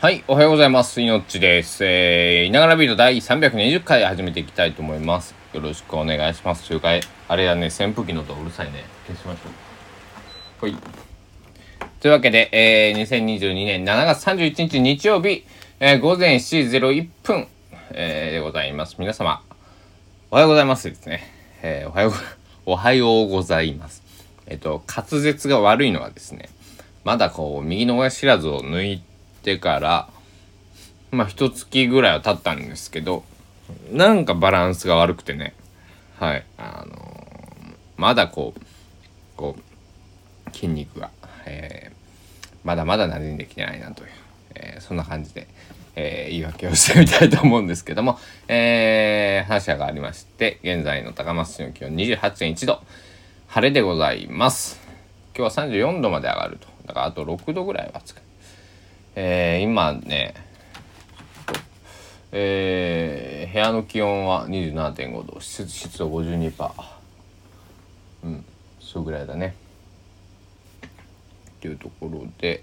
はい、おはようございます。いのっちです。えー、いながらビート第320回始めていきたいと思います。よろしくお願いします。というか、あれやね、扇風機の音うるさいね。消しましょう。はい。というわけで、えー、2022年7月31日日曜日、えー、午前7時01分、えー、でございます。皆様、おはようございますですね。えー、おはよう、おはようございます。えっ、と、滑舌が悪いのはですね、まだこう、右の親知らずを抜いてから、まあ、一月ぐらいは経ったんですけど、なんかバランスが悪くてね、はい、あのーまだこう、こう、筋肉が、えーまだまだ馴染んできてないなという、えーそんな感じで、えー言い訳をしてみたいと思うんですけども、えー、話がありまして、現在の高松市の気温28.1度、晴れでございます。今日は34度まで上がると。だからあと6度ぐらいはつく。えー、今ね、えー部屋の気温は27.5度湿湿度52%うんそれぐらいだね。っていうところで、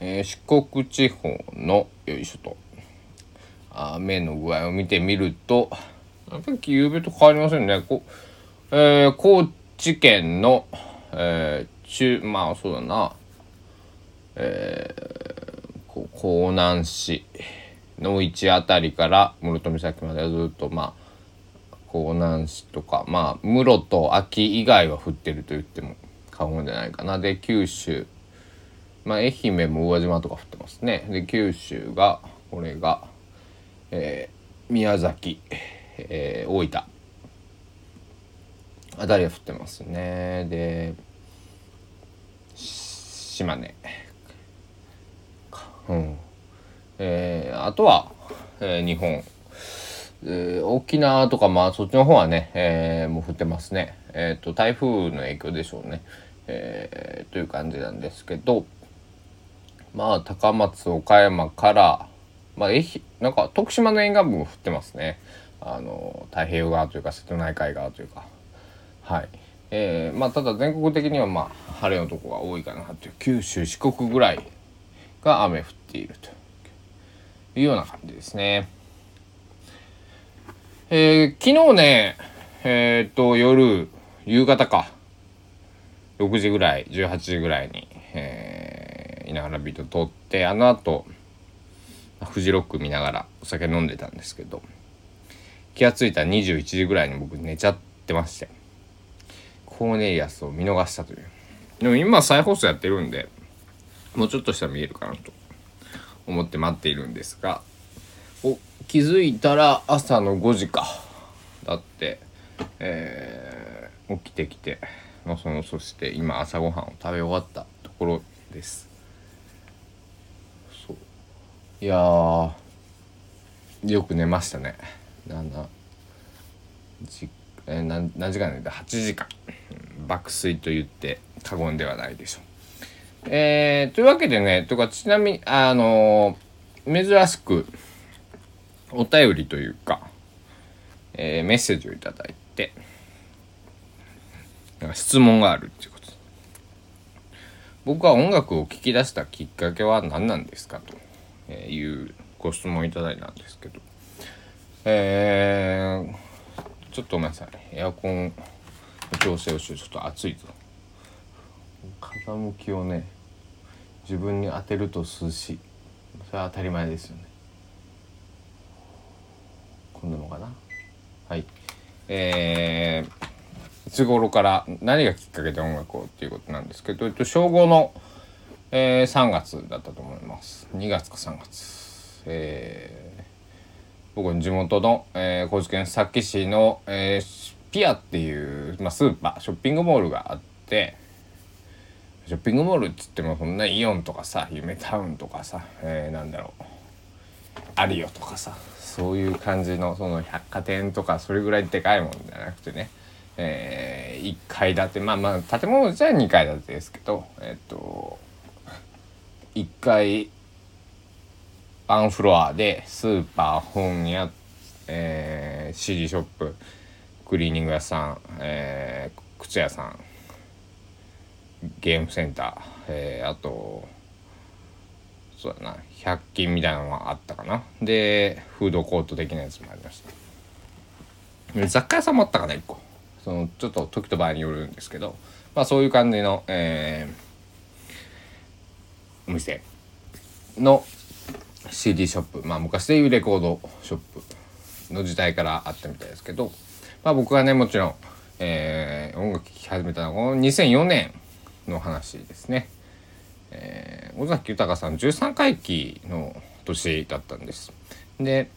えー四国地方のよいしょと。雨の具合を見てみるとやっぱり夕べと変わりませんね。こえー高知県の、えー中まあそうだな。こう江南市の位置あたりから室戸岬までずっとまあ江南市とかまあ室と秋以外は降ってると言っても過言じゃないかな。で九州まあ愛媛も宇和島とか降ってますね。で九州がこれが、えー宮崎、えー大分あたりは降ってますね。で島根うん。えーあとは、えー日本、えー沖縄とかまあそっちの方はね、えーもう降ってますね。えっ、と台風の影響でしょうね、えーという感じなんですけどまあ高松岡山からまあ愛媛なんか徳島の沿岸部も降ってますね。あの太平洋側というか瀬戸内海側というか。はい。えーまあただ全国的にはまあ晴れのとこが多いかなという。九州四国ぐらいが雨降っているというような感じですね。えー昨日ねえーっと夜夕方か6時ぐらい18時ぐらいに、えー、いながらビート撮ってあの後フジロック見ながらお酒飲んでたんですけど気が付いた21時ぐらいに僕寝ちゃってましてコーネリアスを見逃したというでも今再放送やってるんでもうちょっとしたら見えるかなと思って待っているんですがお気づいたら朝の5時か。だって、えー起きてきてのそのそして今朝ごはんを食べ終わったところです。そう。いやーよく寝ましたね。7時えー何何時間寝た8時間。爆睡と言って過言ではないでしょう。えーというわけでねとかちなみにあのー珍しくお便りというか、えーメッセージをいただいてなんか質問があるっていうこと。僕は音楽を聴き出したきっかけは何なんですかというご質問いただいたんですけど。えーちょっとごめんなさい。エアコンの調整をしてちょっと暑いぞ。風向きをね自分に当てると涼しいそれは当たり前ですよね。こんなのかな。はい。えー、いつ頃から何がきっかけで音楽をっていうことなんですけど、えっと、小5の、えー3月だったと思います。2月か3月。えー僕の地元の、えー高知県佐木市の、えーピアっていう、まあ、スーパーショッピングモールがあってショッピングモールっつってもそんなイオンとかさ夢タウンとかさ、えーなんだろう。アリオとかさそういう感じのその百貨店とかそれぐらいでかいもんじゃなくてね、え1階建て。まあまあ建物自体は2階建てですけどえっと1階ワンフロアでスーパー本屋、えー CD ショップクリーニング屋さん、えー靴屋さんゲームセンター、えーあとそうだな100均みたいなのがあったかな。でフードコート的なやつもありました。雑貨屋さんもあったかな1個。そのちょっと時と場合によるんですけど。まあそういう感じの、えー、お店。の CD ショップ。まあ昔でいうレコードショップの時代からあったみたいですけど。まあ僕がねもちろん、えー、音楽聴き始めたのはこの2004年の話ですね。えー、尾崎豊さん13回忌の年だったんです。で、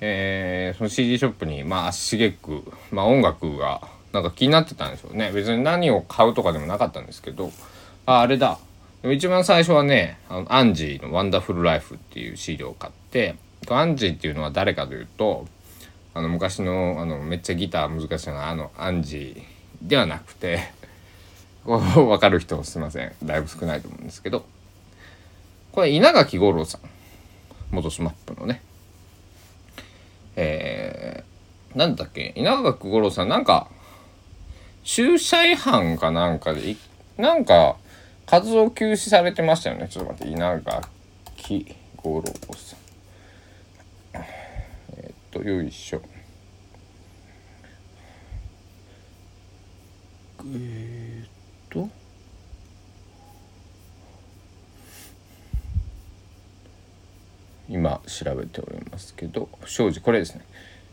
えー、その CD ショップにまあ足しげく、まあ、音楽がなんか気になってたんでしょうね別に何を買うとかでもなかったんですけどああれだ一番最初はねあのアンジーの「ワンダフルライフ」っていう CD を買ってアンジーっていうのは誰かというとあの昔のあのめっちゃギター難しいなあのアンジーではなくて 分かる人すいません。だいぶ少ないと思うんですけど。これ稲垣吾郎さん。元スマップのね。えー、なんだっけ？稲垣吾郎さんなんか駐車違反かなんかでなんか活動休止されてましたよね。ちょっと待って。稲垣吾郎さん。えー、っとよいしょ。えー、っと今調べておりますけど不祥事これですね。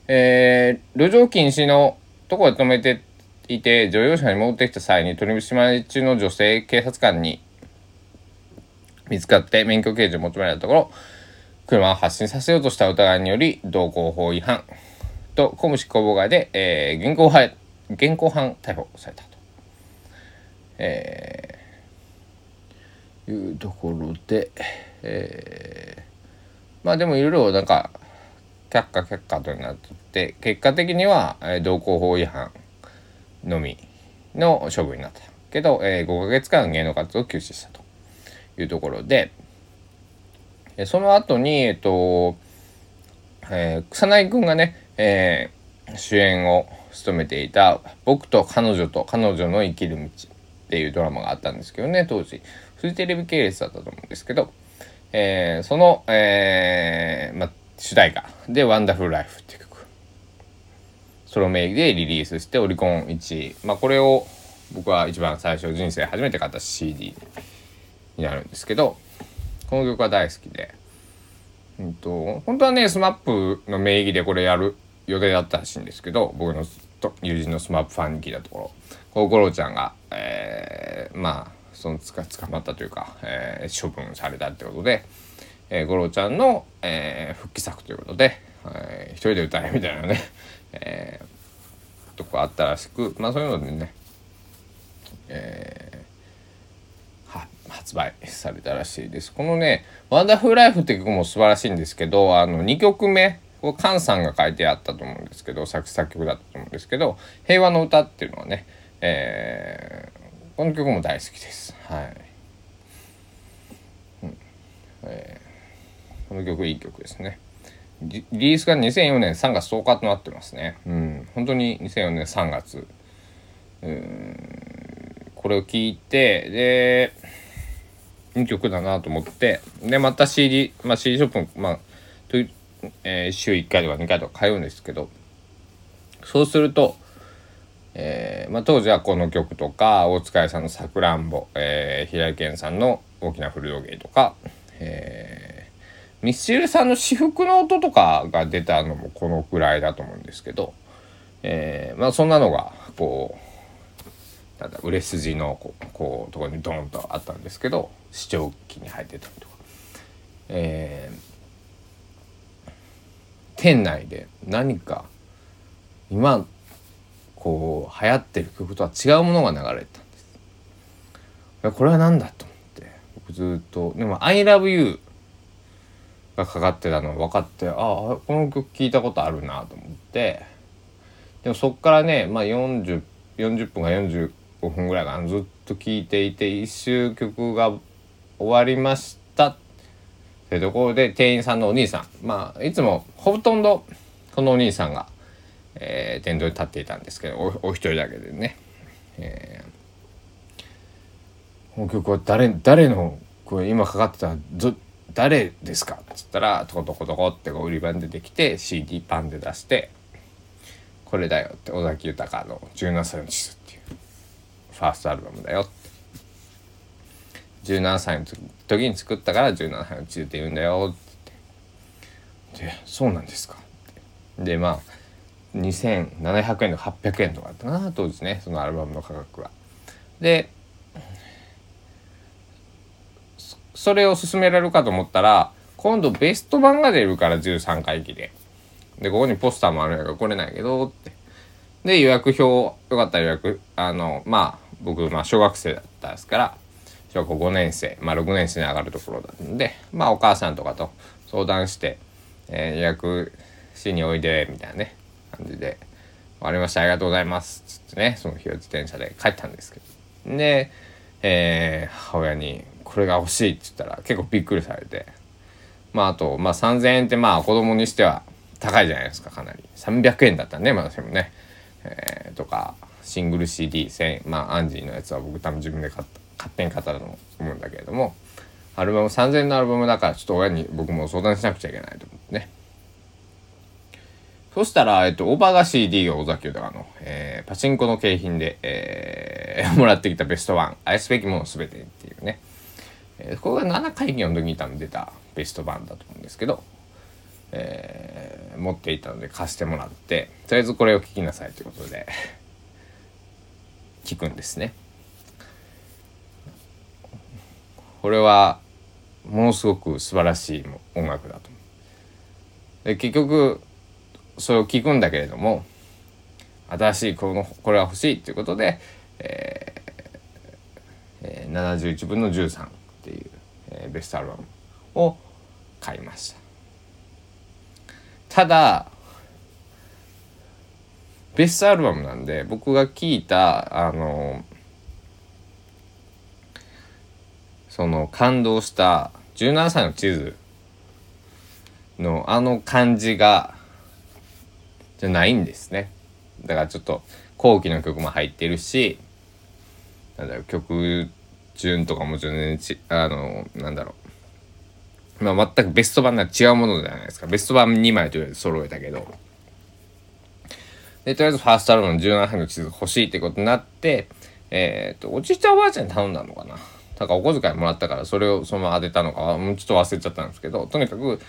えー、路上禁止のとこで止めていて乗用車に戻ってきた際に取り締まり中の女性警察官に見つかって免許刑事を求められたところ車を発進させようとした疑いにより道交法違反と公務執行妨害で、えー、現行犯現行犯逮捕されたと、えー、いうところで、えまあでもいろいろなんか却下却下となって結果的には、えー、道交法違反のみの処分になったけど、えー、5ヶ月間芸能活動を休止したというところで、えー、その後にえっ、ー、と、えー、草薙君がね、えー、主演を務めていた「僕と彼女と彼女の生きる道」っていうドラマがあったんですけどね当時。フジテレビ系列だったと思うんですけどえー、その、えーま、主題歌で「ワンダフルライフっていう曲。ソロ名義でリリースしてオリコン1位、まあ、これを僕は一番最初人生初めて買った CD になるんですけどこの曲は大好きで、うんと、本当はね SMAP の名義でこれやる予定だったらしいんですけど僕の友人の SMAP ファンに聞いたところこうゴロちゃんが、えー、まあそのつか捕まったというか、えー、処分されたってことで、えー、五郎ちゃんの、えー、復帰作ということで、えー、一人で歌えみたいなね、えー、とこあったらしくまあそういうのでね、えー、発売されたらしいです。このね「ワンダフルライフ」って曲も素晴らしいんですけどあの2曲目これ菅さんが書いてあったと思うんですけど作詞作曲だったと思うんですけど「平和の歌」っていうのはね、えー、この曲も大好きです。はい。うんえー、この曲いい曲ですね。リリースが2004年3月10日となってますね。うん。本当に2004年3月。うんこれを聞いて、で、いい曲だなと思って、で、また CD、まあ CD ショップ、まあ、とえー、週1回とか2回とか通うんですけど、そうすると、えーまあ、当時はこの曲とか大塚愛さんの「さくらんぼ」えー、平井堅さんの「大きな古道芸」とか、えー、ミスチルさんの私服の音とかが出たのもこのくらいだと思うんですけど、えー、まあそんなのがこうなんだ売れ筋のこうこうところにドーンとあったんですけど視聴器に入ってたりとか。え、店内で何か今こう流行ってる曲とは違うものが流れてたんです。これは何だと思って僕ずっと。でも「ILOVEYOU」がかかってたの分かってああこの曲聴いたことあるなと思って。でもそっからね、まあ40、40, 分か45分ぐらいかなずっと聴いていて一周曲が終わりました。ってところで店員さんのお兄さん。まあいつもほとんどこのお兄さんがえー、殿堂に立っていたんですけどおお一人だけでね、えー、この曲は誰誰のこれ今かかってたど誰ですか?」っつったらトコトコトコってこう売り場に出てきて CD パンで出して「これだよ」って尾崎豊の「17歳の地図」っていうファーストアルバムだよって。17歳の時に作ったから17歳の地図って言うんだよって。ってでそうなんですか？ってでまあ2700円とか800円とかだったな当時ねそのアルバムの価格は。でそれを勧められるかと思ったら今度ベスト版が出るから13回忌で。でここにポスターもあるんやから来れないけどってで予約表よかったら予約あのまあ僕まあ小学生だったですから小学校5年生まあ6年生に上がるところだったんでまあお母さんとかと相談して、えー、予約しにおいでみたいなね感じで「終わりましたありがとうございます」つってねその日は自転車で帰ったんですけど。で、えー、母親に「これが欲しい」って言ったら結構びっくりされて。まああと、まあ、3,000円ってまあ子供にしては高いじゃないですかかなり。300円だったね私もね、えー、とかシングル CD1000 円。まあアンジーのやつは僕多分自分で買った勝手に買ったと思うんだけれども。アルバム3000円のアルバムだからちょっと親に僕も相談しなくちゃいけないと思そしたら、えっと、オーバーが CD を尾崎豊の、えー、パチンコの景品で、えー、もらってきたベストワン愛すべきものすべてっていうね、えー、これが7回忌の時に多分出たベスト版だと思うんですけどえー、持っていたので貸してもらってとりあえずこれを聞きなさいということで 聞くんですね。これはものすごく素晴らしい音楽だと。で結局それを聞くんだけれども新しいこのこれは欲しいっていうことで、えーえー、71分の13っていう、えー、ベストアルバムを買いました。ただベストアルバムなんで僕が聞いたあのその感動した17歳の地図のあの感じがじゃないんですねだからちょっと後期の曲も入ってるしなんだろう曲順とかも全然ちあのなんだろうまあ、全くベスト版なら違うものじゃないですか。ベスト版2枚とりあえず揃えたけど。で、とりあえずファーストアルバムの17杯の地図欲しいってことになって、えっ、ー、と、おじいちゃんおばあちゃんに頼んだのかな。だからお小遣いもらったからそれをそのまま当てたのか、もうちょっと忘れちゃったんですけど、とにかく、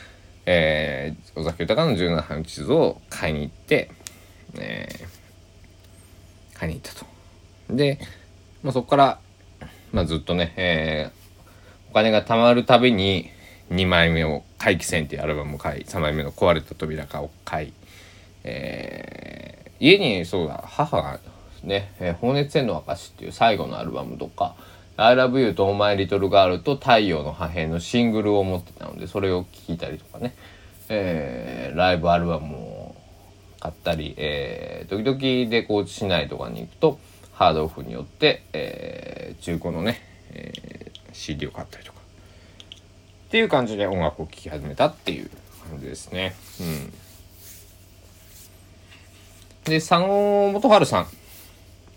えー、尾崎豊の17杯の地図を買いに行って、えー、買いに行ったと。で、まあ、そこから、まあ、ずっとね、えー、お金が貯まるたびに、2枚目を「怪奇戦」っていうアルバムを買い3枚目の「壊れた扉か」を買い、えー、家にそうだ母がね「えー、放熱線の証」っていう最後のアルバムとか「I love you と Oh my little girl」と「太陽の破片」のシングルを持ってたのでそれを聴いたりとかね、えー、ライブアルバムを買ったり、えー、時々で高知市内とかに行くとハードオフによって、えー、中古のね、えー、CD を買ったりとかっていう感じで音楽を聴き始めたっていう感じですね。うん。で、佐野元春さん。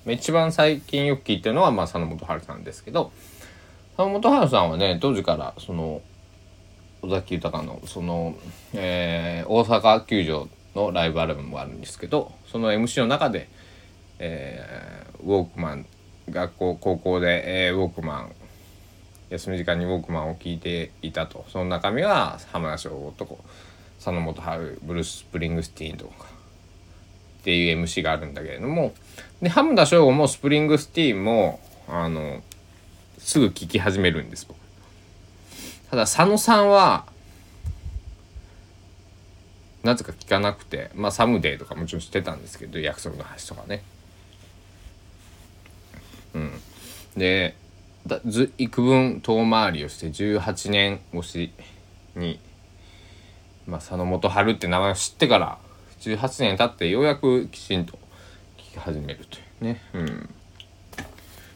一番最近よく聞いてるのは、まあ、佐野元春さんですけど、佐野元春さんはね、当時から、その、尾崎豊の、その、えー、大阪球場のライブアルバムがあるんですけど、その MC の中で、えー、ウォークマン、学校、高校で、えー、ウォークマン休み時間にウォークマンを聴いていたと。その中身は浜田省吾と佐野元春ブルース・スプリングスティーンとかっていう MC があるんだけれどもで浜田省吾もスプリングスティーンもあのすぐ聴き始めるんです僕。ただ佐野さんはなぜか聞かなくてまあサムデーとかもちろん知ってたんですけど約束の橋とかね。うん。でだず幾分遠回りをして18年越しに、まあ、佐野元春って名前を知ってから18年経ってようやくきちんと聞き始めるというね、うん、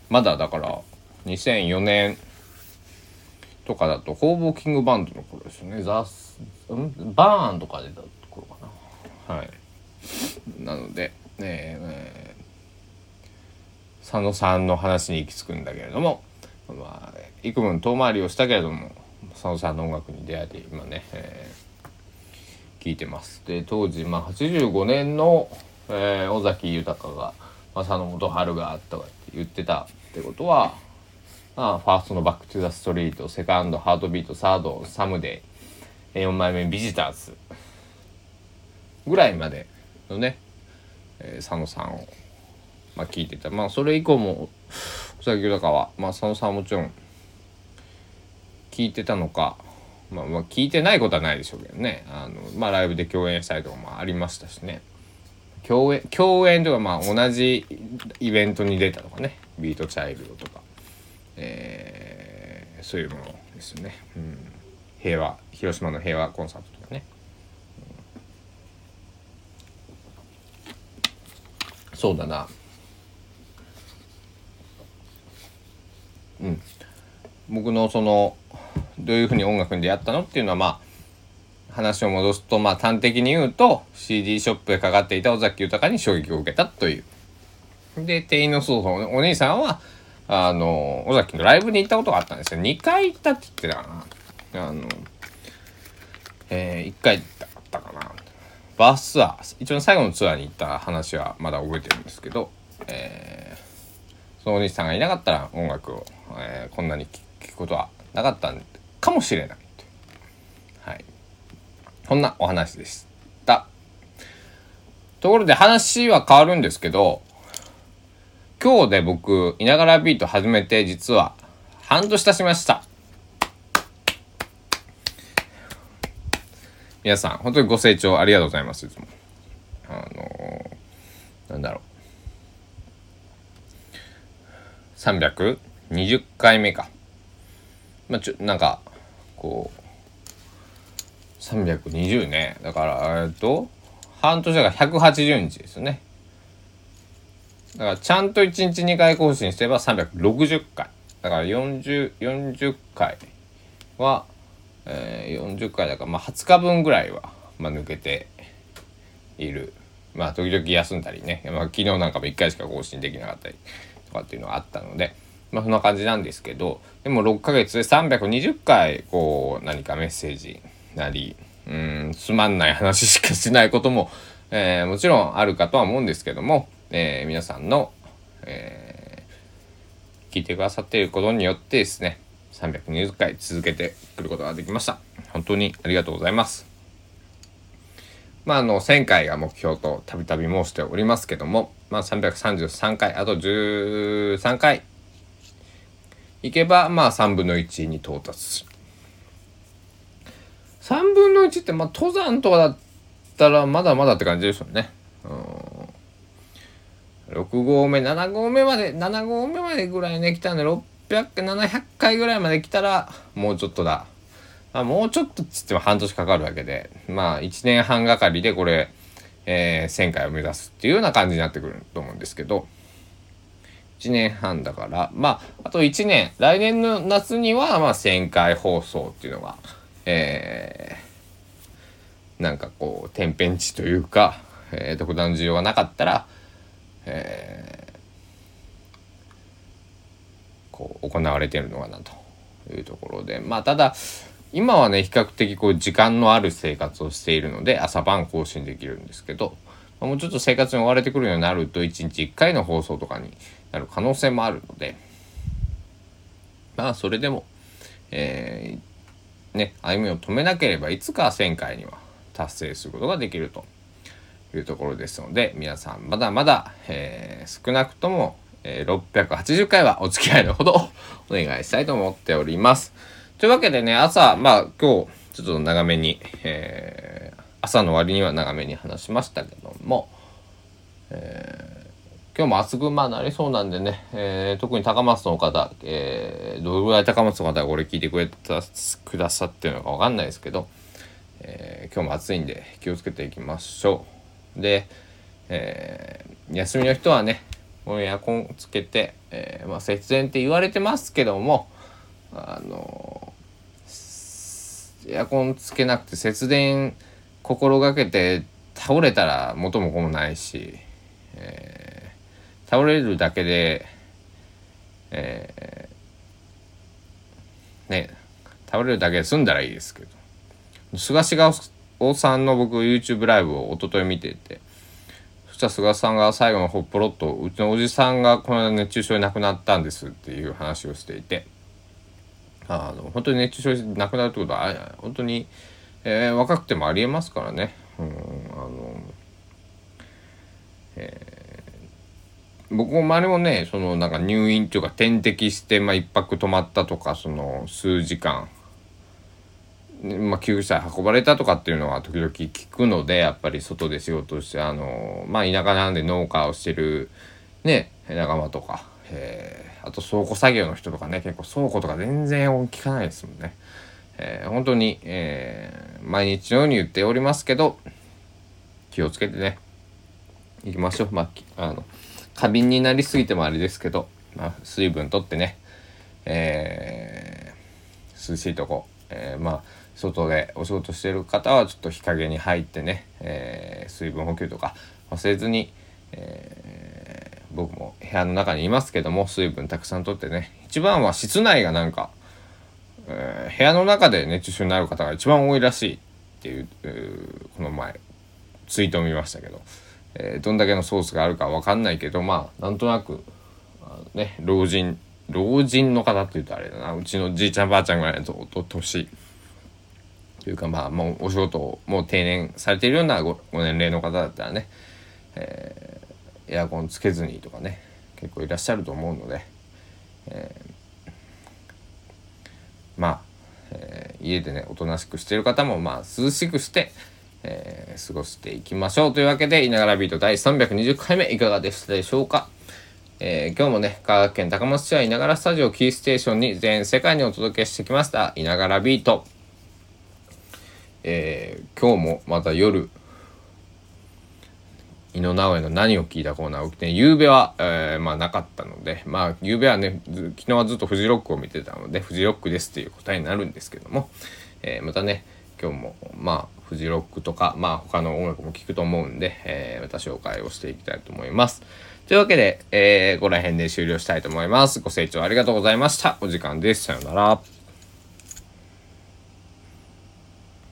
まだだから2004年とかだと工房キングバンドの頃ですよね。ザス、ん、バーンとか出たところかな。はい。なので、ねえー、佐野さんの話に行き着くんだけれどもまあ幾分遠回りをしたけれども佐野さんの音楽に出会えて今ね、えー、聞いてます。で当時、まあ、85年の、えー、尾崎豊が佐野元春があったかって言ってたってことは、まあ、ファーストの「バック・トゥ・ザ・ストリート」セカンド「ハートビート」サード「サムデイ」4枚目「ビジターズ」ぐらいまでのね、えー、佐野さんを、まあ、聞いてた。まあそれ以降も尾崎豊は、まあ、佐野さんはもちろん聞いてたのか、まあ、まあ聞いてないことはないでしょうけどね。あの、まあ、ライブで共演したりとかもありましたしね。共演共演とかまあ同じイベントに出たとかね。ビートチャイルドとか、えー、そういうものですよね、うん、平和広島の平和コンサートとかね、うん、そうだな。うん。僕のそのどういうふうに音楽に出会ったのっていうのはまあ話を戻すとまあ端的に言うと CD ショップでかかっていた尾崎豊に衝撃を受けたという。で店員のそうお兄さんはあの尾崎のライブに行ったことがあったんですよ。2回行ったって言ってたかな。あのえー、1回だったかな。バスツアー一応最後のツアーに行った話はまだ覚えてるんですけど、えー、そのお兄さんがいなかったら音楽を、えー、こんなに聴くことはなかったんかもしれない。はい。そんなお話でした。ところで話は変わるんですけど今日で僕いながらビート始めて実は半年経ちました。皆さん本当にご清聴ありがとうございますいつも。あのー、なんだろう。320回目か。まあ、ちょなんかこう320ね。だからえっと半年だから180日ですよね。だからちゃんと1日2回更新すれば360回。だから4040 40回は、えー、40回だからまあ20日分ぐらいは、まあ、抜けている。まあ時々休んだりね、まあ、昨日なんかも1回しか更新できなかったりとかっていうのがあったので。まあそんな感じなんですけどでも6ヶ月で320回こう何かメッセージなりうんつまんない話しかしないことも、えー、もちろんあるかとは思うんですけども、えー、皆さんの、えー、聞いてくださっていることによってですね320回続けてくることができました。本当にありがとうございます。まああの1000回が目標とたびたび申しておりますけどもまあ333回あと13回いけばまあ3分の1に到達する3分の1ってまあ登山とかだったらまだまだって感じですよね。うん、6合目7合目まで7合目までぐらいね来たんで600700回ぐらいまで来たらもうちょっとだ。あ、もうちょっとっつっても半年かかるわけでまあ1年半がかりでこれ、えー、1000回を目指すっていうような感じになってくると思うんですけど1年半だから。まああと1年。来年の夏にはまあ1000回放送っていうのがえー、なんかこう天変地というか、えー、特段需要がなかったら、えー、こう行われてるのかなというところで。まあただ今はね比較的こう時間のある生活をしているので朝晩更新できるんですけどもうちょっと生活に追われてくるようになると1日1回の放送とかになる可能性もあるのでまあそれでも、えー、ね、歩みを止めなければいつか1000回には達成することができるというところですので皆さんまだまだ、え、少なくとも、え、680回はお付き合いのほどお願いしたいと思っております。というわけでね朝まあ今日ちょっと長めに、えー、朝の割には長めに話しましたけども、えー今日も厚まなりそうなんでね、えー、特に高松の方、えー、どれぐらい高松の方がこれ聞いてくれたくださってるのかわかんないですけど、えー、今日も暑いんで気をつけていきましょう。で、えー、休みの人はね、もうエアコンつけて、えー、まあ、節電って言われてますけども、あのエアコンつけなくて節電心がけて倒れたら元も子もないし、えー倒れるだけで、えね食べれるだけで済んだらいいですけど菅氏が大さんの僕 YouTube ライブを一昨日見ててそしたら菅さんが最後のほっぽろっとうちのおじさんがこの間熱中症で亡くなったんですっていう話をしていてあの本当に熱中症で亡くなるってことは本当に、えー、若くてもありえますからね。うんあのえー、僕も周りもねそのなんか入院っていうか点滴して、まあ、1泊泊まったとかその数時間まあ、救急車運ばれたとかっていうのは時々聞くのでやっぱり外で仕事してあのまあ田舎なんで農家をしてるね仲間とか、えー、あと倉庫作業の人とかね結構倉庫とか全然聞かないですもんね。えー、本当に、えー、毎日のように言っておりますけど気をつけてね行きましょう。まあ、あの過敏になりすぎてもあれですけど、まあ、水分とってね、えー、涼しいとこ、えー、まあ外でお仕事してる方はちょっと日陰に入ってね、えー、水分補給とか忘れずに、えー、僕も部屋の中にいますけども水分たくさんとってね一番は室内がなんか、えー、部屋の中で熱中症になる方が一番多いらしいっていう、この前ツイートを見ましたけど、えどんだけのソースがあるか分かんないけどまあなんとなくね老人老人の方っていうとあれだな。うちのじいちゃんばあちゃんぐらいのと年というかまあもうお仕事をもう定年されているようなごご年齢の方だったらね、えー、エアコンつけずにとかね結構いらっしゃると思うので、えー、まあ、えー、家でねおとなしくしている方もまあ涼しくして、えー、過ごしていきましょうというわけで「いながらビート」第320回目いかがでしたでしょうか？えー、今日もね、香川県高松市はいながらスタジオキーステーションに全世界にお届けしてきました、いながらビート。えー、今日もまた夜井野直哉の何を聞いたコーナーを起きて、ゆうべは、えー、まあなかったので、まあゆうべはね、昨日はずっとフジロックを見てたので、フジロックですっていう答えになるんですけども、えー、またね、今日もまあフジロックとか、まあ他の音楽も聴くと思うんで、えー、また紹介をしていきたいと思います。というわけで、えー、ここら辺で終了したいと思います。ご清聴ありがとうございました。お時間です。さようなら。